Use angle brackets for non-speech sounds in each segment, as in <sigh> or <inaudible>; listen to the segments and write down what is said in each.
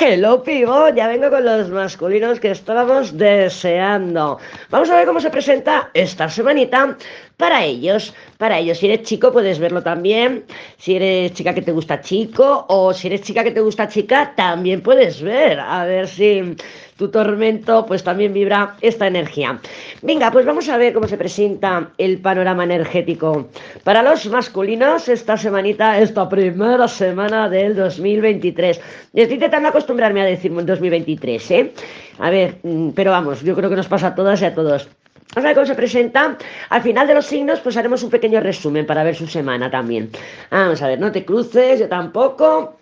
Hello Pivot, ya vengo con los masculinos que estábamos deseando. Vamos a ver cómo se presenta esta semanita para ellos. Para ellos, si eres chico puedes verlo también. Si eres chica que te gusta chico o si eres chica que te gusta chica, también puedes ver. A ver si tu tormento pues también vibra esta energía. Venga, pues vamos a ver cómo se presenta el panorama energético para los masculinos esta semanita, esta primera semana del 2023. Estoy intentando acostumbrarme a decir 2023, ¿eh? A ver, mm, pero vamos, yo creo que nos pasa a todas y a todos. Vamos a ver cómo se presenta. Al final de los signos, pues haremos un pequeño resumen para ver su semana también. Vamos a ver, no te cruces, yo tampoco.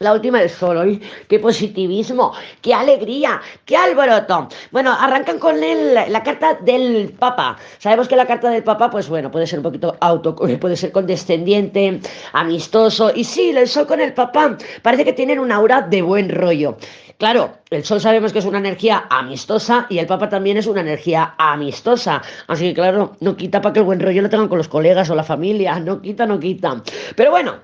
La última del sol, hoy, qué positivismo, qué alegría, qué alboroto. Bueno, arrancan con la carta del Papa. Sabemos que la carta del Papa, pues bueno, puede ser un poquito auto, <laughs> puede ser condescendiente, amistoso. Y sí, el sol con el Papa parece que tienen un aura de buen rollo. Claro, el sol sabemos que es una energía amistosa y el Papa también es una energía amistosa. Así que claro, no quita para que el buen rollo lo tengan con los colegas o la familia. No quita, no quita. Pero bueno,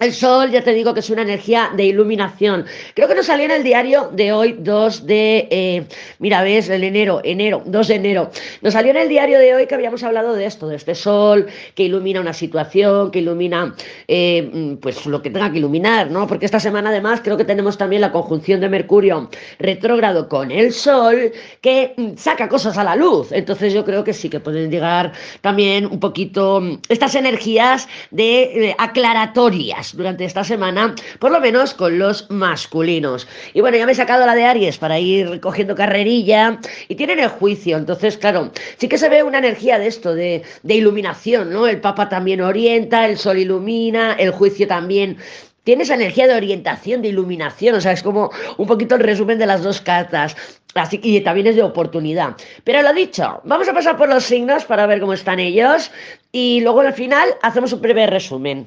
el sol, ya te digo que es una energía de iluminación. Creo que nos salió en el diario de hoy, 2 de, eh, mira, ves, el enero, enero, 2 de enero. Nos salió en el diario de hoy que habíamos hablado de esto, de este sol que ilumina una situación, que ilumina, eh, pues lo que tenga que iluminar, ¿no? Porque esta semana además creo que tenemos también la conjunción de Mercurio retrógrado con el sol que mm, saca cosas a la luz. Entonces yo creo que sí que pueden llegar también un poquito mm, estas energías de aclaratorias durante esta semana, por lo menos con los masculinos. Y bueno, ya me he sacado la de Aries para ir cogiendo carrerilla y tienen el juicio, entonces claro, sí que se ve una energía de esto, de, iluminación, ¿no? El Papa también orienta, el Sol ilumina, el juicio también tiene esa energía de orientación, de iluminación, o sea, es como un poquito el resumen de las dos cartas. Así y también es de oportunidad. Pero lo dicho, vamos a pasar por los signos para ver cómo están ellos y luego al final hacemos un breve resumen.